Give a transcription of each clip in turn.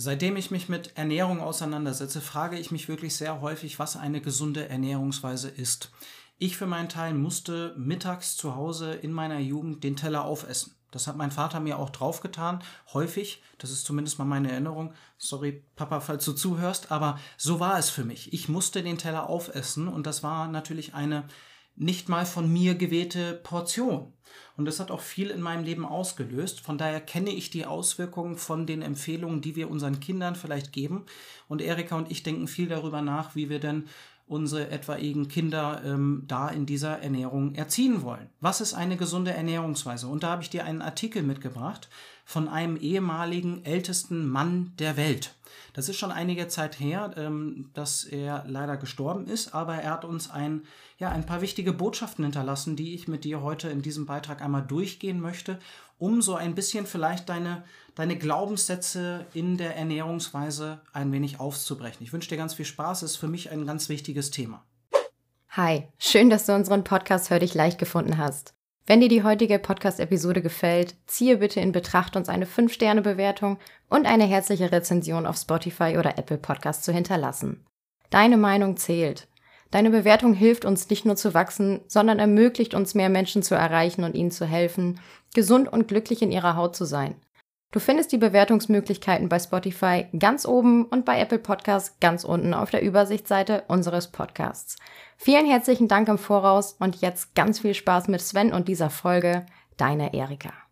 Seitdem ich mich mit Ernährung auseinandersetze, frage ich mich wirklich sehr häufig, was eine gesunde Ernährungsweise ist. Ich für meinen Teil musste mittags zu Hause in meiner Jugend den Teller aufessen. Das hat mein Vater mir auch draufgetan, häufig. Das ist zumindest mal meine Erinnerung. Sorry, Papa, falls du zuhörst, aber so war es für mich. Ich musste den Teller aufessen und das war natürlich eine nicht mal von mir gewählte Portion. Und das hat auch viel in meinem Leben ausgelöst. Von daher kenne ich die Auswirkungen von den Empfehlungen, die wir unseren Kindern vielleicht geben. Und Erika und ich denken viel darüber nach, wie wir denn unsere etwaigen Kinder ähm, da in dieser Ernährung erziehen wollen. Was ist eine gesunde Ernährungsweise? Und da habe ich dir einen Artikel mitgebracht von einem ehemaligen ältesten Mann der Welt. Das ist schon einige Zeit her, ähm, dass er leider gestorben ist, aber er hat uns ein, ja, ein paar wichtige Botschaften hinterlassen, die ich mit dir heute in diesem Beitrag einmal durchgehen möchte, um so ein bisschen vielleicht deine, deine Glaubenssätze in der Ernährungsweise ein wenig aufzubrechen. Ich wünsche dir ganz viel Spaß, es ist für mich ein ganz wichtiges Thema. Hi, schön, dass du unseren Podcast Hör dich leicht gefunden hast. Wenn dir die heutige Podcast-Episode gefällt, ziehe bitte in Betracht, uns eine 5-Sterne-Bewertung und eine herzliche Rezension auf Spotify oder Apple Podcast zu hinterlassen. Deine Meinung zählt. Deine Bewertung hilft uns nicht nur zu wachsen, sondern ermöglicht uns mehr Menschen zu erreichen und ihnen zu helfen, gesund und glücklich in ihrer Haut zu sein. Du findest die Bewertungsmöglichkeiten bei Spotify ganz oben und bei Apple Podcasts ganz unten auf der Übersichtsseite unseres Podcasts. Vielen herzlichen Dank im Voraus und jetzt ganz viel Spaß mit Sven und dieser Folge. Deine Erika.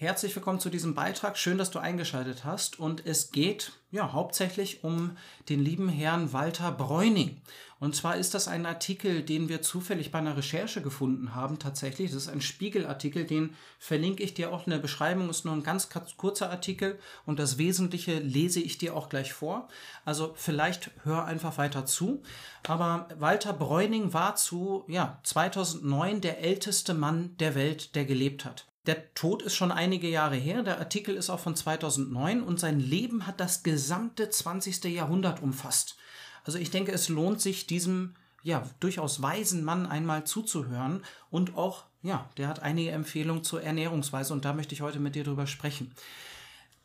Herzlich willkommen zu diesem Beitrag. Schön, dass du eingeschaltet hast. Und es geht ja hauptsächlich um den lieben Herrn Walter Bräuning. Und zwar ist das ein Artikel, den wir zufällig bei einer Recherche gefunden haben. Tatsächlich, das ist ein Spiegelartikel, den verlinke ich dir auch in der Beschreibung. Ist nur ein ganz kurzer Artikel und das Wesentliche lese ich dir auch gleich vor. Also vielleicht hör einfach weiter zu. Aber Walter Bräuning war zu ja 2009 der älteste Mann der Welt, der gelebt hat. Der Tod ist schon einige Jahre her, der Artikel ist auch von 2009 und sein Leben hat das gesamte 20. Jahrhundert umfasst. Also ich denke, es lohnt sich diesem ja durchaus weisen Mann einmal zuzuhören und auch ja, der hat einige Empfehlungen zur Ernährungsweise und da möchte ich heute mit dir drüber sprechen.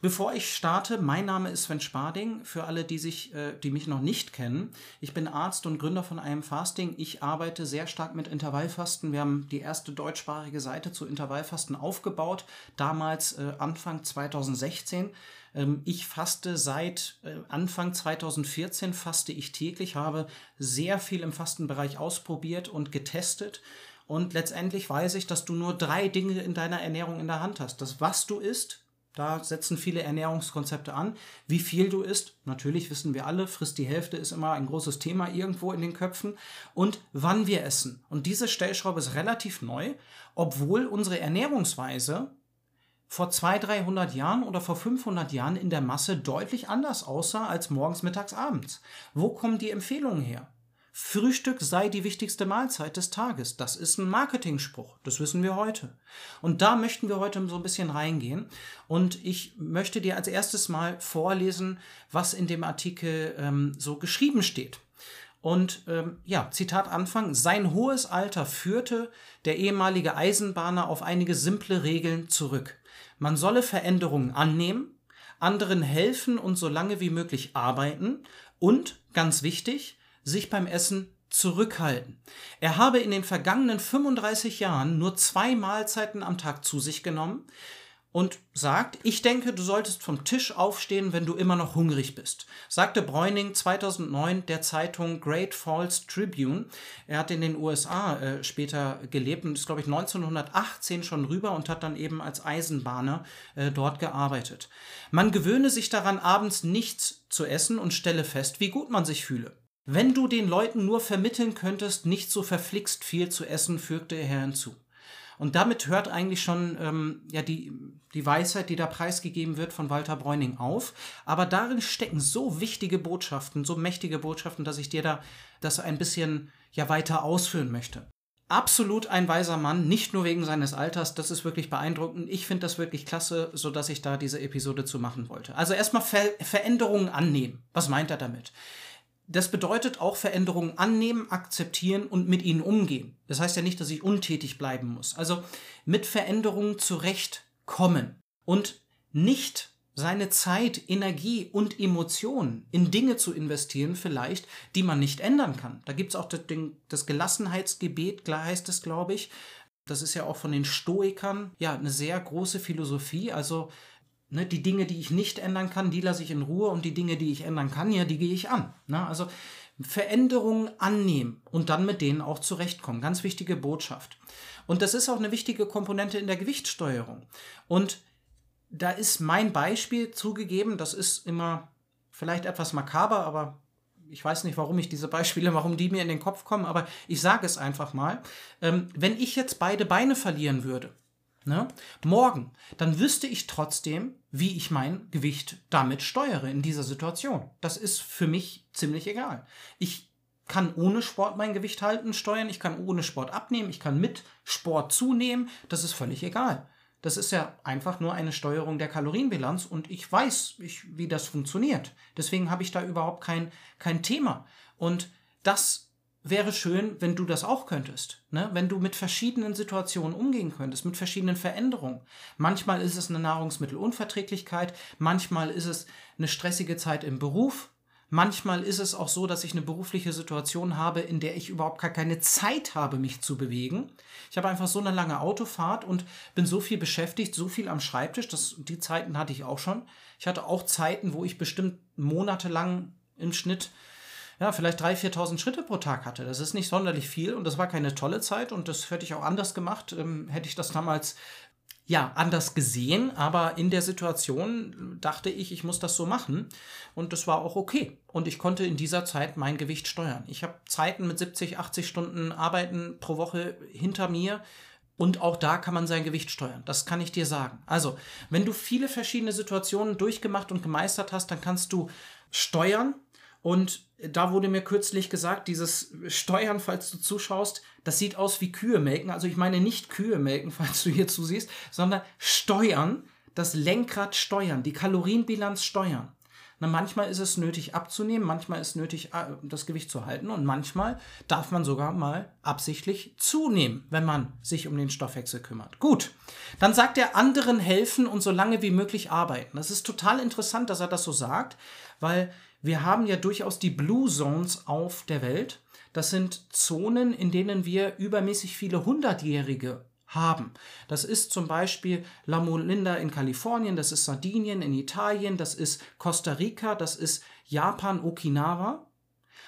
Bevor ich starte, mein Name ist Sven Sparding. Für alle, die, sich, äh, die mich noch nicht kennen, ich bin Arzt und Gründer von einem Fasting. Ich arbeite sehr stark mit Intervallfasten. Wir haben die erste deutschsprachige Seite zu Intervallfasten aufgebaut, damals äh, Anfang 2016. Ähm, ich faste seit äh, Anfang 2014, faste ich täglich, habe sehr viel im Fastenbereich ausprobiert und getestet. Und letztendlich weiß ich, dass du nur drei Dinge in deiner Ernährung in der Hand hast. Das, was du isst, da setzen viele Ernährungskonzepte an. Wie viel du isst, natürlich wissen wir alle, frisst die Hälfte ist immer ein großes Thema irgendwo in den Köpfen. Und wann wir essen. Und diese Stellschraube ist relativ neu, obwohl unsere Ernährungsweise vor 200, 300 Jahren oder vor 500 Jahren in der Masse deutlich anders aussah als morgens, mittags, abends. Wo kommen die Empfehlungen her? Frühstück sei die wichtigste Mahlzeit des Tages. Das ist ein Marketingspruch. Das wissen wir heute. Und da möchten wir heute so ein bisschen reingehen. Und ich möchte dir als erstes mal vorlesen, was in dem Artikel ähm, so geschrieben steht. Und ähm, ja, Zitat Anfang, sein hohes Alter führte der ehemalige Eisenbahner auf einige simple Regeln zurück. Man solle Veränderungen annehmen, anderen helfen und so lange wie möglich arbeiten und, ganz wichtig, sich beim Essen zurückhalten. Er habe in den vergangenen 35 Jahren nur zwei Mahlzeiten am Tag zu sich genommen und sagt, ich denke, du solltest vom Tisch aufstehen, wenn du immer noch hungrig bist, sagte Bräuning 2009 der Zeitung Great Falls Tribune. Er hat in den USA äh, später gelebt und ist, glaube ich, 1918 schon rüber und hat dann eben als Eisenbahner äh, dort gearbeitet. Man gewöhne sich daran, abends nichts zu essen und stelle fest, wie gut man sich fühle. Wenn du den Leuten nur vermitteln könntest, nicht so verflixt viel zu essen, fügte er hinzu. Und damit hört eigentlich schon ähm, ja, die, die Weisheit, die da preisgegeben wird von Walter Bräuning auf. Aber darin stecken so wichtige Botschaften, so mächtige Botschaften, dass ich dir da das ein bisschen ja, weiter ausführen möchte. Absolut ein weiser Mann, nicht nur wegen seines Alters, das ist wirklich beeindruckend. Ich finde das wirklich klasse, sodass ich da diese Episode zu machen wollte. Also erstmal Ver Veränderungen annehmen. Was meint er damit? Das bedeutet auch Veränderungen annehmen, akzeptieren und mit ihnen umgehen. Das heißt ja nicht, dass ich untätig bleiben muss. Also mit Veränderungen zurechtkommen und nicht seine Zeit, Energie und Emotionen in Dinge zu investieren, vielleicht, die man nicht ändern kann. Da gibt es auch das, Gelassenheitsgebet, heißt es, glaube ich. Das ist ja auch von den Stoikern ja eine sehr große Philosophie. Also ne, die Dinge, die ich nicht ändern kann, die lasse ich in Ruhe und die Dinge, die ich ändern kann, ja, die gehe ich an. Ne? Also Veränderungen annehmen und dann mit denen auch zurechtkommen. Ganz wichtige Botschaft. Und das ist auch eine wichtige Komponente in der Gewichtssteuerung. Und da ist mein Beispiel zugegeben, das ist immer vielleicht etwas makaber, aber ich weiß nicht, warum ich diese Beispiele, warum die mir in den Kopf kommen, aber ich sage es einfach mal. Ähm, wenn ich jetzt beide Beine verlieren würde, ne, morgen, dann wüsste ich trotzdem, wie ich mein Gewicht damit steuere in dieser Situation. Das ist für mich ziemlich egal. Ich kann ohne Sport mein Gewicht halten, steuern, ich kann ohne Sport abnehmen, ich kann mit Sport zunehmen, das ist völlig egal. Das ist ja einfach nur eine Steuerung der Kalorienbilanz und ich weiß, ich, wie das funktioniert. Deswegen habe ich da überhaupt kein, kein Thema. Und das wäre schön, wenn du das auch könntest. Ne? Wenn du mit verschiedenen Situationen umgehen könntest, mit verschiedenen Veränderungen. Manchmal ist es eine Nahrungsmittelunverträglichkeit, manchmal ist es eine stressige Zeit im Beruf, Manchmal ist es auch so, dass ich eine berufliche Situation habe, in der ich überhaupt gar keine Zeit habe, mich zu bewegen. Ich habe einfach so eine lange Autofahrt und bin so viel beschäftigt, so viel am Schreibtisch. Das, die Zeiten hatte ich auch schon. Ich hatte auch Zeiten, wo ich bestimmt monatelang im Schnitt ja, vielleicht 3.000, 4.000 Schritte pro Tag hatte. Das ist nicht sonderlich viel und das war keine tolle Zeit und das hätte ich auch anders gemacht. Ähm, hätte ich das damals ja, anders gesehen, aber in der Situation dachte ich, ich muss das so machen und das war auch okay. Und ich konnte in dieser Zeit mein Gewicht steuern. Ich habe Zeiten mit 70, 80 Stunden Arbeiten pro Woche hinter mir und auch da kann man sein Gewicht steuern. Das kann ich dir sagen. Also, wenn du viele verschiedene Situationen durchgemacht und gemeistert hast, dann kannst du steuern und da wurde mir kürzlich gesagt, dieses Steuern, falls du zuschaust, das sieht aus wie Kühe melken. Also ich meine nicht Kühe melken, falls du hier zusiehst, sondern steuern, das Lenkrad steuern, die Kalorienbilanz steuern. Na, manchmal ist es nötig abzunehmen, manchmal ist nötig, äh, das Gewicht zu halten und manchmal darf man sogar mal absichtlich zunehmen, wenn man sich um den Stoffwechsel kümmert. Gut, dann sagt er, anderen helfen und so lange wie möglich arbeiten. Das ist total interessant, dass er das so sagt, weil wir haben ja durchaus die Blue Zones auf der Welt. Das sind Zonen, in denen wir übermäßig viele Hundertjährige haben. Das ist zum Beispiel La Molinda in Kalifornien, das ist Sardinien in Italien, das ist Costa Rica, das ist Japan, Okinawa.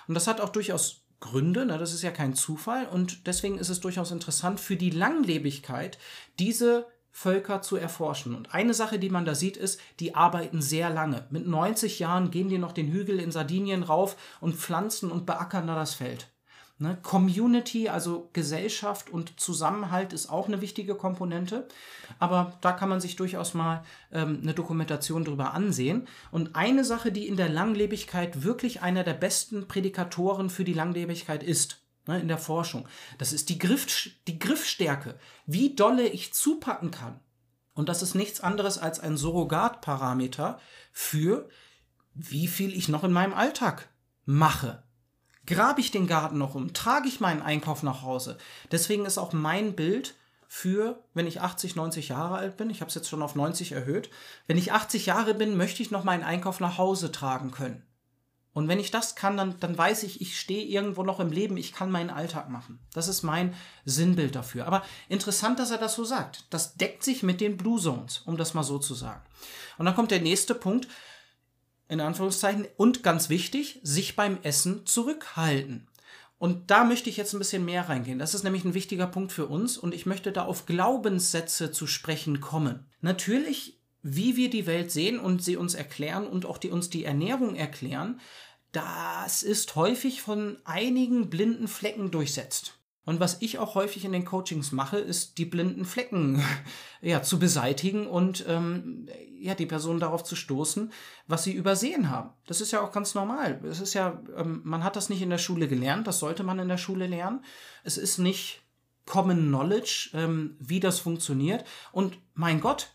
Und das hat auch durchaus Gründe, ne? das ist ja kein Zufall und deswegen ist es durchaus interessant für die Langlebigkeit diese Völker zu erforschen. Und eine Sache, die man da sieht, ist, die arbeiten sehr lange. Mit 90 Jahren gehen die noch den Hügel in Sardinien rauf und pflanzen und beackern da das Feld. Ne? Community, also Gesellschaft und Zusammenhalt ist auch eine wichtige Komponente. Aber da kann man sich durchaus mal ähm, eine Dokumentation drüber ansehen. Und eine Sache, die in der Langlebigkeit wirklich einer der besten Prädikatoren für die Langlebigkeit ist, ne, in der Forschung. Das ist die, Griff, die Griffstärke, wie dolle ich zupacken kann. Und das ist nichts anderes als ein Surrogatparameter für, wie viel ich noch in meinem Alltag mache. Grabe ich den Garten noch um? Trage ich meinen Einkauf nach Hause? Deswegen ist auch mein Bild für, wenn ich 80, 90 Jahre alt bin, ich habe es jetzt schon auf 90 erhöht, wenn ich 80 Jahre bin, möchte ich noch meinen Einkauf nach Hause tragen können. Und wenn ich das kann, dann, dann weiß ich, ich stehe irgendwo noch im Leben, ich kann meinen Alltag machen. Das ist mein Sinnbild dafür. Aber interessant, dass er das so sagt. Das deckt sich mit den Blue Zones, um das mal so zu sagen. Und dann kommt der nächste Punkt, in Anführungszeichen, und ganz wichtig, sich beim Essen zurückhalten. Und da möchte ich jetzt ein bisschen mehr reingehen. Das ist nämlich ein wichtiger Punkt für uns und ich möchte da auf Glaubenssätze zu sprechen kommen. Natürlich wie wir die Welt sehen und sie uns erklären und auch die uns die Ernährung erklären, das ist häufig von einigen blinden Flecken durchsetzt. Und was ich auch häufig in den Coachings mache, ist die blinden Flecken ja, zu beseitigen und ähm, ja, die Person darauf zu stoßen, was sie übersehen haben. Das ist ja auch ganz normal. Es ist ja, ähm, man hat das nicht in der Schule gelernt, das sollte man in der Schule lernen. Es ist nicht Common Knowledge, ähm, wie das funktioniert. Und mein Gott,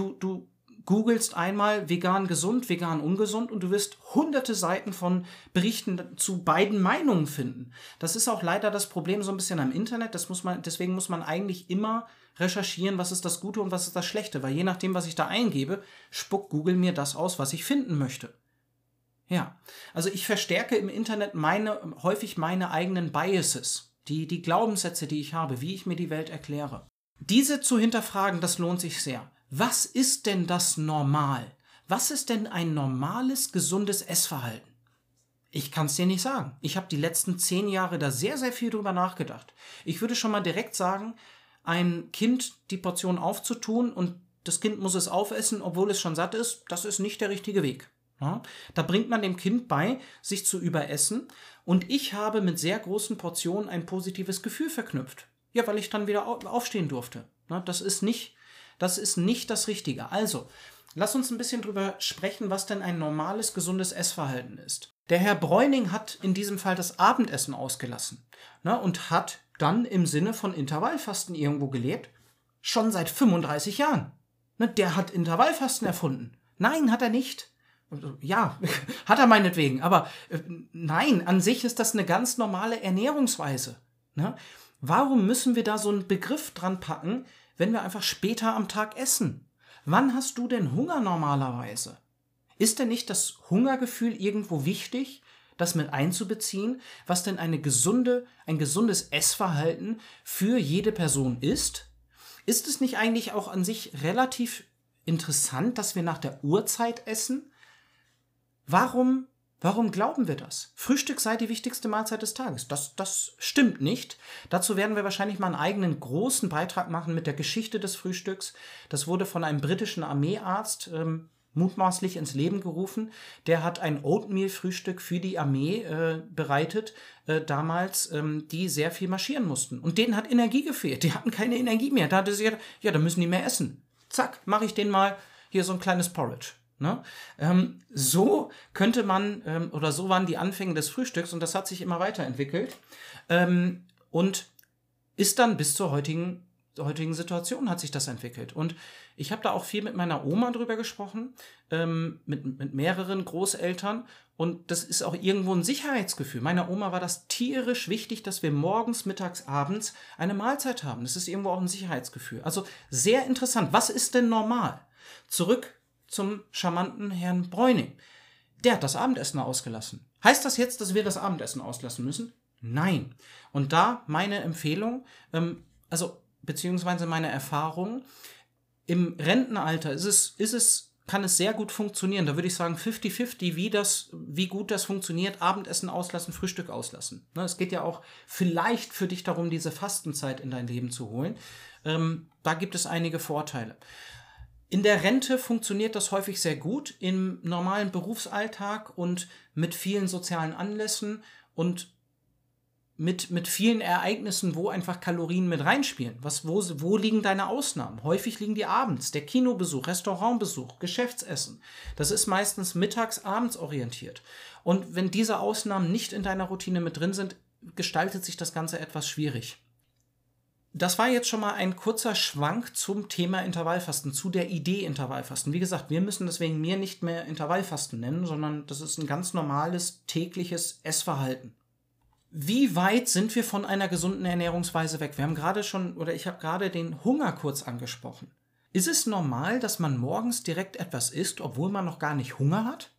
du, du googelst einmal vegan gesund, vegan ungesund und du wirst hunderte Seiten von Berichten zu beiden Meinungen finden. Das ist auch leider das Problem so ein bisschen am Internet. Das muss man, deswegen muss man eigentlich immer recherchieren, was ist das Gute und was ist das Schlechte, weil je nachdem, was ich da eingebe, spuckt Google mir das aus, was ich finden möchte. Ja, also ich verstärke im Internet meine, häufig meine eigenen Biases, die, die Glaubenssätze, die ich habe, wie ich mir die Welt erkläre. Diese zu hinterfragen, das lohnt sich sehr. Was ist denn das Normal? Was ist denn ein normales, gesundes Essverhalten? Ich kann es dir nicht sagen. Ich habe die letzten zehn Jahre da sehr, sehr viel drüber nachgedacht. Ich würde schon mal direkt sagen, ein Kind die Portion aufzutun und das Kind muss es aufessen, obwohl es schon satt ist, das ist nicht der richtige Weg. Ja, da bringt man dem Kind bei, sich zu überessen. Und ich habe mit sehr großen Portionen ein positives Gefühl verknüpft. Ja, weil ich dann wieder aufstehen durfte. Ja, das ist nicht, das ist nicht das Richtige. Also, lass uns ein bisschen drüber sprechen, was denn ein normales, gesundes Essverhalten ist. Der Herr Bräuning hat in diesem Fall das Abendessen ausgelassen ne, und hat dann im Sinne von Intervallfasten irgendwo gelebt. Schon seit 35 Jahren. Ne, der hat Intervallfasten erfunden. Nein, hat er nicht. Ja, hat er meinetwegen, aber äh, nein, an sich ist das eine ganz normale Ernährungsweise. Ne? Warum müssen wir da so einen Begriff dran packen, wenn wir einfach später am Tag essen? Wann hast du denn Hunger normalerweise? Ist denn nicht das Hungergefühl irgendwo wichtig, das mit einzubeziehen, was denn eine gesunde, ein gesundes Essverhalten für jede Person ist? Ist es nicht eigentlich auch an sich relativ interessant, dass wir nach der Uhrzeit essen? Warum, warum glauben wir das? Frühstück sei die wichtigste Mahlzeit des Tages. Das, das stimmt nicht. Dazu werden wir wahrscheinlich mal einen eigenen großen Beitrag machen mit der Geschichte des Frühstücks. Das wurde von einem britischen Armeearzt ähm, mutmaßlich ins Leben gerufen. Der hat ein Oatmeal-Frühstück für die Armee äh, bereitet, äh, damals, ähm, die sehr viel marschieren mussten. Und denen hat Energie gefehlt. Die hatten keine Energie mehr. Da hatte sie gedacht, ja, da müssen die mehr essen. Zack, mache ich denen mal hier so ein kleines Porridge. Ne? Ähm, so könnte man, ähm, oder so waren die Anfänge des Frühstücks und das hat sich immer weiterentwickelt ähm, und ist dann bis zur heutigen, heutigen Situation hat sich das entwickelt. Und ich habe da auch viel mit meiner Oma drüber gesprochen, ähm, mit, mit mehreren Großeltern und das ist auch irgendwo ein Sicherheitsgefühl. Meiner Oma war das tierisch wichtig, dass wir morgens, mittags, abends eine Mahlzeit haben. Das ist irgendwo auch ein Sicherheitsgefühl. Also sehr interessant. Was ist denn normal? Zurück zum charmanten Herrn Bräuning. Der hat das Abendessen ausgelassen. Heißt das jetzt, dass wir das Abendessen auslassen müssen? Nein. Und da meine Empfehlung, ähm, also beziehungsweise meine Erfahrung, im Rentenalter ist es, ist es, kann es sehr gut funktionieren. Da würde ich sagen 50-50, wie wie gut das funktioniert. Abendessen auslassen, Frühstück auslassen. Ne, es geht ja auch vielleicht für dich darum, diese Fastenzeit in dein Leben zu holen. Ähm, da gibt es einige Vorteile. In der Rente funktioniert das häufig sehr gut, im normalen Berufsalltag und mit vielen sozialen Anlässen und mit, mit vielen Ereignissen, wo einfach Kalorien mit reinspielen. Was, wo, wo liegen deine Ausnahmen? Häufig liegen die abends. Der Kinobesuch, Restaurantbesuch, Geschäftsessen. Das ist meistens mittags, abends orientiert. Und wenn diese Ausnahmen nicht in deiner Routine mit drin sind, gestaltet sich das Ganze etwas schwierig. Das war jetzt schon mal ein kurzer Schwank zum Thema Intervallfasten, zu der Idee Intervallfasten. Wie gesagt, wir müssen deswegen mir nicht mehr Intervallfasten nennen, sondern das ist ein ganz normales tägliches Essverhalten. Wie weit sind wir von einer gesunden Ernährungsweise weg? Wir haben gerade schon, oder ich habe gerade den Hunger kurz angesprochen. Ist es normal, dass man morgens direkt etwas isst, obwohl man noch gar nicht Hunger hat?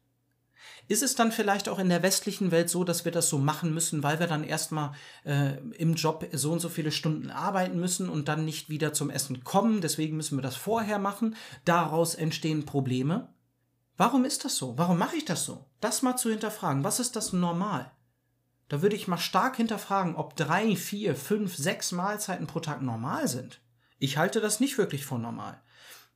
Ist es dann vielleicht auch in der westlichen Welt so, dass wir das so machen müssen, weil wir dann erstmal äh, im Job so und so viele Stunden arbeiten müssen und dann nicht wieder zum Essen kommen? Deswegen müssen wir das vorher machen. Daraus entstehen Probleme. Warum ist das so? Warum mache ich das so? Das mal zu hinterfragen. Was ist das normal? Da würde ich mal stark hinterfragen, ob drei, vier, fünf, sechs Mahlzeiten pro Tag normal sind. Ich halte das nicht wirklich für normal.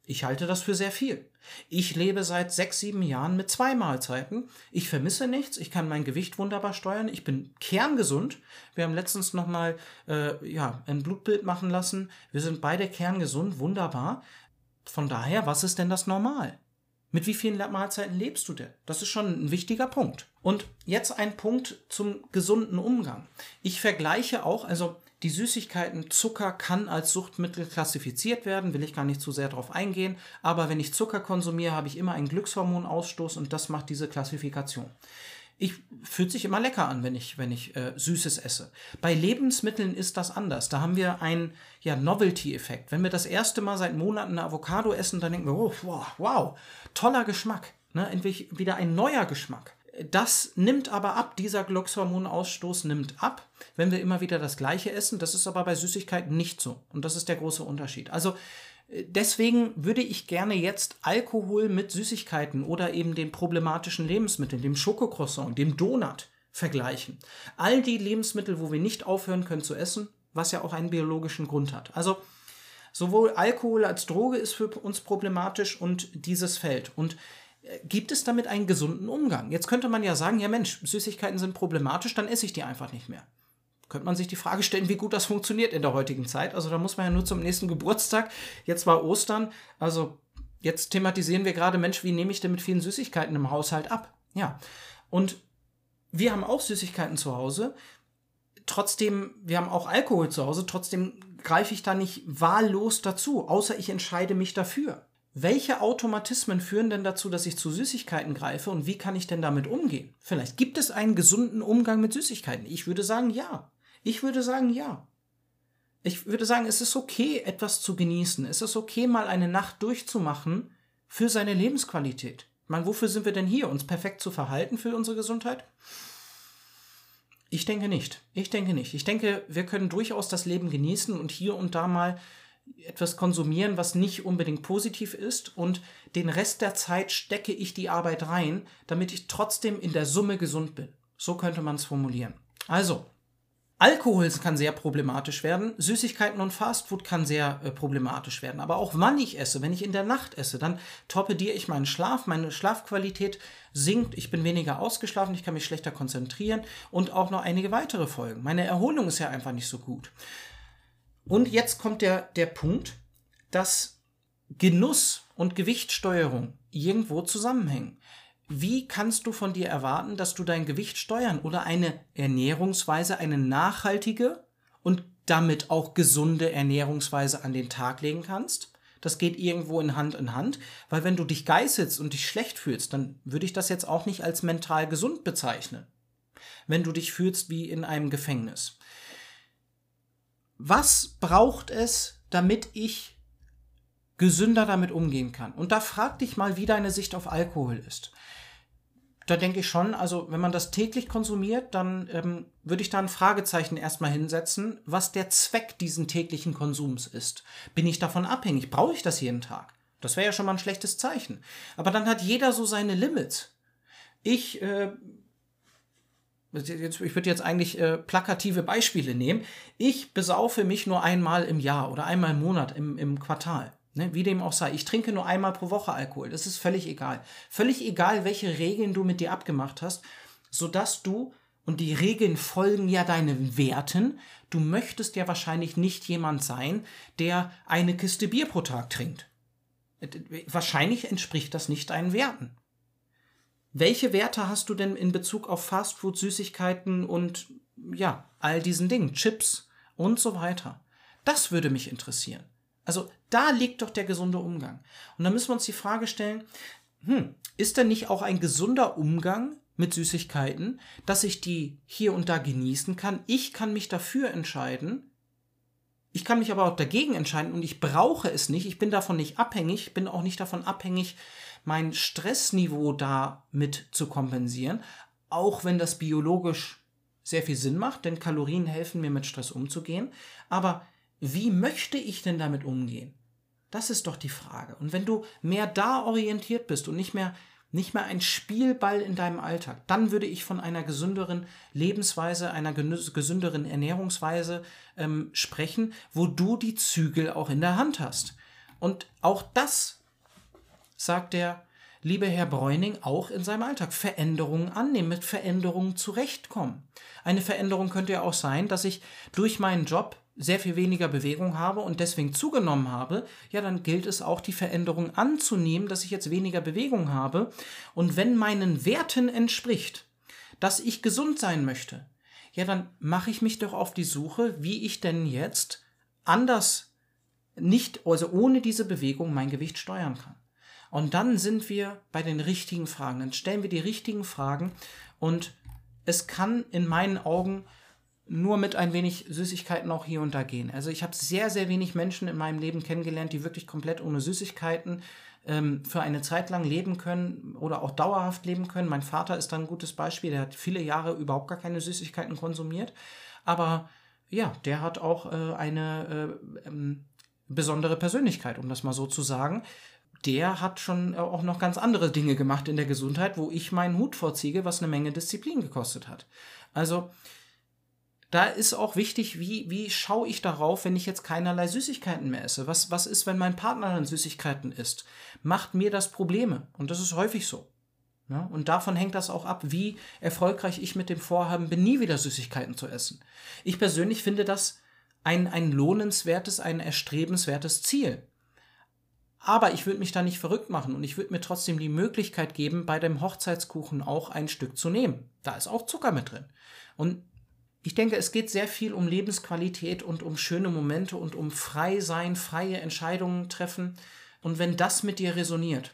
Ich halte das für sehr viel. Ich lebe seit sechs, sieben Jahren mit zwei Mahlzeiten. Ich vermisse nichts. Ich kann mein Gewicht wunderbar steuern. Ich bin kerngesund. Wir haben letztens noch mal äh, ja ein Blutbild machen lassen. Wir sind beide kerngesund, wunderbar. Von daher, was ist denn das Normal? Mit wie vielen Mahlzeiten lebst du denn? Das ist schon ein wichtiger Punkt. Und jetzt ein Punkt zum gesunden Umgang. Ich vergleiche auch, also die Süßigkeiten Zucker kann als Suchtmittel klassifiziert werden, will ich gar nicht zu sehr darauf eingehen, aber wenn ich Zucker konsumiere, habe ich immer einen Glückshormonausstoß und das macht diese Klassifikation. ich fühlt sich immer lecker an, wenn ich, wenn ich äh, Süßes esse. Bei Lebensmitteln ist das anders. Da haben wir einen ja, Novelty-Effekt. Wenn wir das erste Mal seit Monaten eine Avocado essen, dann denken wir, oh, wow, wow toller Geschmack. Ne? Endlich wieder ein neuer Geschmack. Das nimmt aber ab, dieser Glückshormonausstoß nimmt ab, wenn wir immer wieder das Gleiche essen. Das ist aber bei Süßigkeiten nicht so. Und das ist der große Unterschied. Also Deswegen würde ich gerne jetzt Alkohol mit Süßigkeiten oder eben den problematischen Lebensmitteln, dem Schokocroissant, dem Donut vergleichen. All die Lebensmittel, wo wir nicht aufhören können zu essen, was ja auch einen biologischen Grund hat. Also sowohl Alkohol als Droge ist für uns problematisch und dieses Feld. Und äh, gibt es damit einen gesunden Umgang? Jetzt könnte man ja sagen, ja Mensch, Süßigkeiten sind problematisch, dann esse ich die einfach nicht mehr könnte man sich die Frage stellen, wie gut das funktioniert in der heutigen Zeit. Also da muss man ja nur zum nächsten Geburtstag. Jetzt war Ostern. Also jetzt thematisieren wir gerade, Mensch, wie nehme ich denn mit vielen Süßigkeiten im Haushalt ab? Ja. Und wir haben auch Süßigkeiten zu Hause. Trotzdem, wir haben auch Alkohol zu Hause. Trotzdem greife ich da nicht wahllos dazu, außer ich entscheide mich dafür. Welche Automatismen führen denn dazu, dass ich zu Süßigkeiten greife und wie kann ich denn damit umgehen? Vielleicht gibt es einen gesunden Umgang mit Süßigkeiten. Ich würde sagen, ja. Ich würde sagen, ja. Ich würde sagen, es ist okay, etwas zu genießen. Es ist okay, mal eine Nacht durchzumachen für seine Lebensqualität. Meine, wofür sind wir denn hier? Uns perfekt zu verhalten für unsere Gesundheit? Ich denke nicht. Ich denke nicht. Ich denke, wir können durchaus das Leben genießen und hier und da mal etwas konsumieren, was nicht unbedingt positiv ist und den Rest der Zeit stecke ich die Arbeit rein, damit ich trotzdem in der Summe gesund bin. So könnte man es formulieren. Also, Alkohol kann sehr problematisch werden, Süßigkeiten und Fastfood kann sehr äh, problematisch werden. Aber auch wann ich esse, wenn ich in der Nacht esse, dann torpediere ich meinen Schlaf, meine Schlafqualität sinkt, ich bin weniger ausgeschlafen, ich kann mich schlechter konzentrieren und auch noch einige weitere Folgen. Meine Erholung ist ja einfach nicht so gut. Und jetzt kommt der, der Punkt, dass Genuss und Gewichtsteuerung irgendwo zusammenhängen wie kannst du von dir erwarten, dass du dein Gewicht steuern oder eine Ernährungsweise, eine nachhaltige und damit auch gesunde Ernährungsweise an den Tag legen kannst? Das geht irgendwo in Hand in Hand, weil wenn du dich geißelst und dich schlecht fühlst, dann würde ich das jetzt auch nicht als mental gesund bezeichnen. Wenn du dich fühlst wie in einem Gefängnis. Was braucht es, damit ich gesünder damit umgehen kann? Und da frag dich mal, wie deine Sicht auf Alkohol ist da denke ich schon, also wenn man das täglich konsumiert, dann ähm, würde ich da ein Fragezeichen erstmal hinsetzen, was der Zweck diesen täglichen Konsums ist. Bin ich davon abhängig? Brauche ich das jeden Tag? Das wäre ja schon mal ein schlechtes Zeichen. Aber dann hat jeder so seine Limits. Ich, äh, jetzt, ich würde jetzt eigentlich äh, plakative Beispiele nehmen. Ich besaufe mich nur einmal im Jahr oder einmal im Monat im, im Quartal. Ne, wie dem auch sei. Ich trinke nur einmal pro Woche Alkohol. Das ist völlig egal. Völlig egal, welche Regeln du mit dir abgemacht hast, sodass du, und die Regeln folgen ja deinen Werten, du möchtest ja wahrscheinlich nicht jemand sein, der eine Kiste Bier pro Tag trinkt. Wahrscheinlich entspricht das nicht deinen Werten. Welche Werte hast du denn in Bezug auf Fastfood, Süßigkeiten und ja, all diesen Dingen, Chips und so weiter? Das würde mich interessieren. Also da liegt doch der gesunde Umgang. Und da müssen wir uns die Frage stellen, hm, ist denn nicht auch ein gesunder Umgang mit Süßigkeiten, dass ich die hier und da genießen kann? Ich kann mich dafür entscheiden. Ich kann mich aber auch dagegen entscheiden und ich brauche es nicht. Ich bin davon nicht abhängig. Ich bin auch nicht davon abhängig, mein Stressniveau damit zu kompensieren. Auch wenn das biologisch sehr viel Sinn macht, denn Kalorien helfen mir mit Stress umzugehen. Aber wie möchte ich denn damit umgehen? Das ist doch die Frage. Und wenn du mehr da orientiert bist und nicht mehr nicht mehr ein Spielball in deinem Alltag, dann würde ich von einer gesünderen Lebensweise, einer gesünderen Ernährungsweise ähm, sprechen, wo du die Zügel auch in der Hand hast. Und auch das sagt der liebe Herr Bräuning auch in seinem Alltag Veränderungen annehmen, mit Veränderungen zurechtkommen. Eine Veränderung könnte ja auch sein, dass ich durch meinen Job sehr viel weniger Bewegung habe und deswegen zugenommen habe, ja, dann gilt es auch, die Veränderung anzunehmen, dass ich jetzt weniger Bewegung habe. Und wenn meinen Werten entspricht, dass ich gesund sein möchte, ja, dann mache ich mich doch auf die Suche, wie ich denn jetzt anders nicht, also ohne diese Bewegung mein Gewicht steuern kann. Und dann sind wir bei den richtigen Fragen. Dann stellen wir die richtigen Fragen und es kann in meinen Augen nur mit ein wenig Süßigkeiten auch hier und da gehen. Also ich habe sehr, sehr wenig Menschen in meinem Leben kennengelernt, die wirklich komplett ohne Süßigkeiten ähm, für eine Zeit lang leben können oder auch dauerhaft leben können. Mein Vater ist da ein gutes Beispiel, der hat viele Jahre überhaupt gar keine Süßigkeiten konsumiert. Aber ja, der hat auch äh, eine äh, ähm, besondere Persönlichkeit, um das mal so zu sagen. Der hat schon äh, auch noch ganz andere Dinge gemacht in der Gesundheit, wo ich meinen Hut vorziehe, was eine Menge Disziplin gekostet hat. Also da ist auch wichtig, wie, wie schaue ich darauf, wenn ich jetzt keinerlei Süßigkeiten mehr esse? Was, was ist, wenn mein Partner dann Süßigkeiten isst? Macht mir das Probleme? Und das ist häufig so. Ja, und davon hängt das auch ab, wie erfolgreich ich mit dem Vorhaben bin, nie wieder Süßigkeiten zu essen. Ich persönlich finde das ein, ein lohnenswertes, ein erstrebenswertes Ziel. Aber ich würde mich da nicht verrückt machen und ich würde mir trotzdem die Möglichkeit geben, bei dem Hochzeitskuchen auch ein Stück zu nehmen. Da ist auch Zucker mit drin. Und ich denke, es geht sehr viel um Lebensqualität und um schöne Momente und um frei sein, freie Entscheidungen treffen. Und wenn das mit dir resoniert,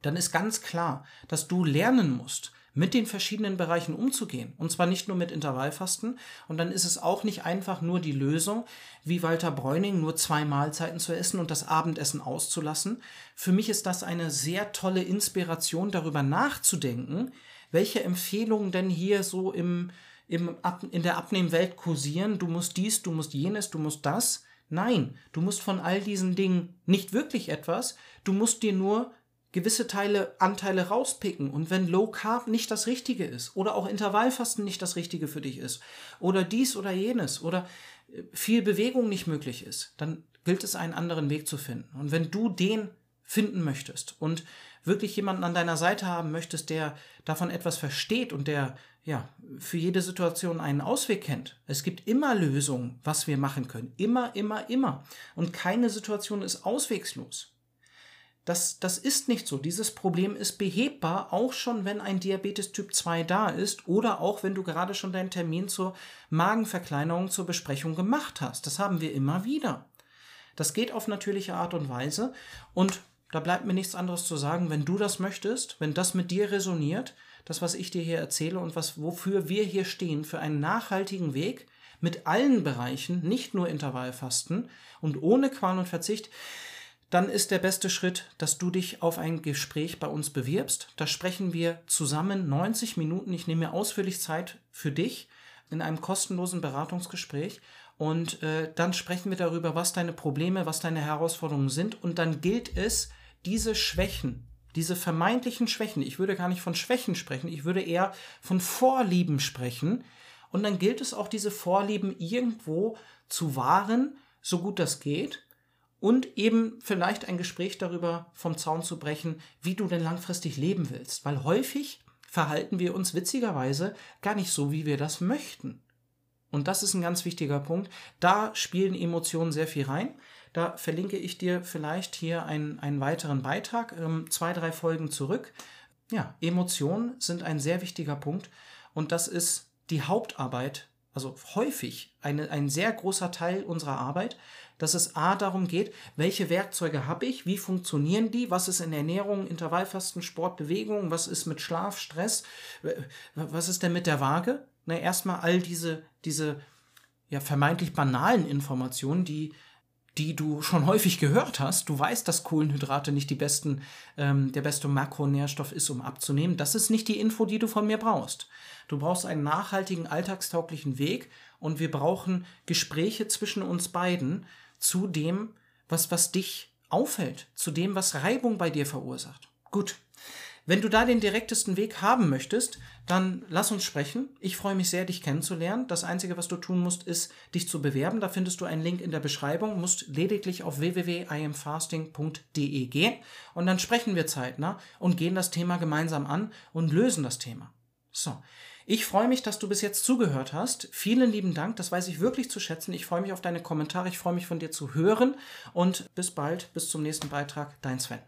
dann ist ganz klar, dass du lernen musst, mit den verschiedenen Bereichen umzugehen. Und zwar nicht nur mit Intervallfasten. Und dann ist es auch nicht einfach nur die Lösung, wie Walter Bräuning, nur zwei Mahlzeiten zu essen und das Abendessen auszulassen. Für mich ist das eine sehr tolle Inspiration, darüber nachzudenken, welche Empfehlungen denn hier so im, im Ab in der Abnehmwelt kursieren. Du musst dies, du musst jenes, du musst das. Nein, du musst von all diesen Dingen nicht wirklich etwas. Du musst dir nur gewisse Teile, Anteile rauspicken. Und wenn Low Carb nicht das Richtige ist oder auch Intervallfasten nicht das Richtige für dich ist oder dies oder jenes oder äh, viel Bewegung nicht möglich ist, dann gilt es einen anderen Weg zu finden. Und wenn du den finden möchtest und wirklich jemanden an deiner Seite haben möchtest, der davon etwas versteht und der ja für jede Situation einen Ausweg kennt. Es gibt immer Lösungen, was wir machen können. Immer, immer, immer. Und keine Situation ist auswegslos. Das, das ist nicht so. Dieses Problem ist behebbar, auch schon wenn ein Diabetes Typ 2 da ist oder auch wenn du gerade schon deinen Termin zur Magenverkleinerung zur Besprechung gemacht hast. Das haben wir immer wieder. Das geht auf natürliche Art und Weise und da bleibt mir nichts anderes zu sagen, wenn du das möchtest, wenn das mit dir resoniert, das, was ich dir hier erzähle und was, wofür wir hier stehen, für einen nachhaltigen Weg mit allen Bereichen, nicht nur Intervallfasten und ohne Qual und Verzicht, dann ist der beste Schritt, dass du dich auf ein Gespräch bei uns bewirbst. Da sprechen wir zusammen 90 Minuten. Ich nehme mir ausführlich Zeit für dich in einem kostenlosen Beratungsgespräch und äh, dann sprechen wir darüber, was deine Probleme, was deine Herausforderungen sind und dann gilt es, diese Schwächen, diese vermeintlichen Schwächen, ich würde gar nicht von Schwächen sprechen, ich würde eher von Vorlieben sprechen und dann gilt es auch, diese Vorlieben irgendwo zu wahren, so gut das geht und eben vielleicht ein Gespräch darüber vom Zaun zu brechen, wie du denn langfristig leben willst. Weil häufig verhalten wir uns witzigerweise gar nicht so, wie wir das möchten. Und das ist ein ganz wichtiger Punkt. Da spielen Emotionen sehr viel rein. Da verlinke ich dir vielleicht hier einen, einen weiteren Beitrag, ähm, zwei, drei Folgen zurück. Ja, Emotionen sind ein sehr wichtiger Punkt und das ist die Hauptarbeit, also häufig eine, ein sehr großer Teil unserer Arbeit, dass es A darum geht, welche Werkzeuge habe ich, wie funktionieren die, was ist in Ernährung, Intervallfasten, Sport, Bewegung, was ist mit Schlaf, Stress, was ist denn mit der Waage? Na, erstmal all diese, diese ja, vermeintlich banalen Informationen, die die du schon häufig gehört hast. Du weißt, dass Kohlenhydrate nicht die besten, ähm, der beste Makronährstoff ist, um abzunehmen. Das ist nicht die Info, die du von mir brauchst. Du brauchst einen nachhaltigen, alltagstauglichen Weg und wir brauchen Gespräche zwischen uns beiden, zu dem, was, was dich auffällt, zu dem, was Reibung bei dir verursacht. Gut. Wenn du da den direktesten Weg haben möchtest, dann lass uns sprechen. Ich freue mich sehr, dich kennenzulernen. Das Einzige, was du tun musst, ist, dich zu bewerben. Da findest du einen Link in der Beschreibung. Musst lediglich auf www.imfasting.de gehen und dann sprechen wir zeitnah und gehen das Thema gemeinsam an und lösen das Thema. So. Ich freue mich, dass du bis jetzt zugehört hast. Vielen lieben Dank, das weiß ich wirklich zu schätzen. Ich freue mich auf deine Kommentare, ich freue mich von dir zu hören und bis bald, bis zum nächsten Beitrag, dein Sven.